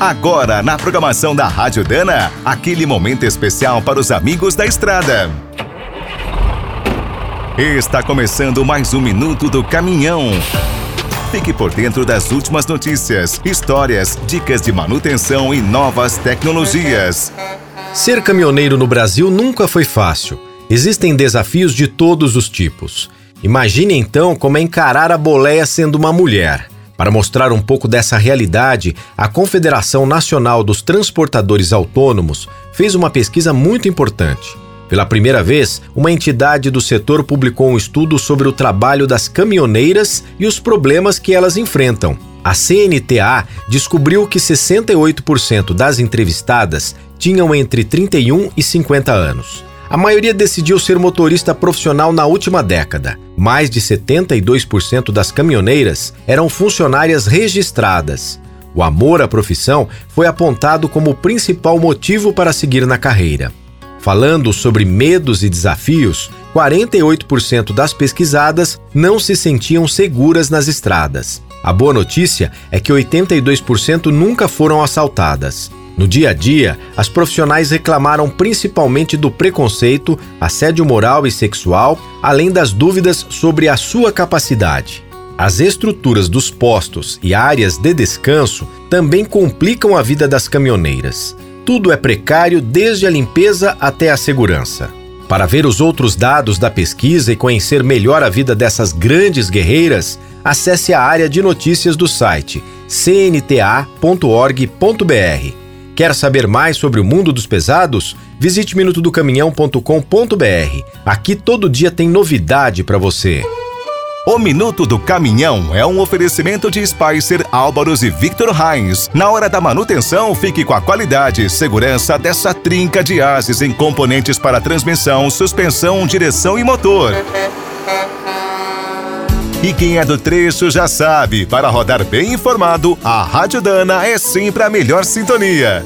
Agora, na programação da Rádio Dana, aquele momento especial para os amigos da estrada. Está começando mais um Minuto do Caminhão. Fique por dentro das últimas notícias, histórias, dicas de manutenção e novas tecnologias. Ser caminhoneiro no Brasil nunca foi fácil. Existem desafios de todos os tipos. Imagine então como é encarar a boleia sendo uma mulher. Para mostrar um pouco dessa realidade, a Confederação Nacional dos Transportadores Autônomos fez uma pesquisa muito importante. Pela primeira vez, uma entidade do setor publicou um estudo sobre o trabalho das caminhoneiras e os problemas que elas enfrentam. A CNTA descobriu que 68% das entrevistadas tinham entre 31 e 50 anos. A maioria decidiu ser motorista profissional na última década. Mais de 72% das caminhoneiras eram funcionárias registradas. O amor à profissão foi apontado como o principal motivo para seguir na carreira. Falando sobre medos e desafios, 48% das pesquisadas não se sentiam seguras nas estradas. A boa notícia é que 82% nunca foram assaltadas. No dia a dia, as profissionais reclamaram principalmente do preconceito, assédio moral e sexual, além das dúvidas sobre a sua capacidade. As estruturas dos postos e áreas de descanso também complicam a vida das caminhoneiras. Tudo é precário, desde a limpeza até a segurança. Para ver os outros dados da pesquisa e conhecer melhor a vida dessas grandes guerreiras, acesse a área de notícias do site cnta.org.br. Quer saber mais sobre o mundo dos pesados? Visite minutodocaminhão.com.br. Aqui todo dia tem novidade para você. O Minuto do Caminhão é um oferecimento de Spicer, Álvaros e Victor Heinz. Na hora da manutenção, fique com a qualidade e segurança dessa trinca de ases em componentes para transmissão, suspensão, direção e motor. E quem é do trecho já sabe, para rodar bem informado, a Rádio Dana é sempre a melhor sintonia.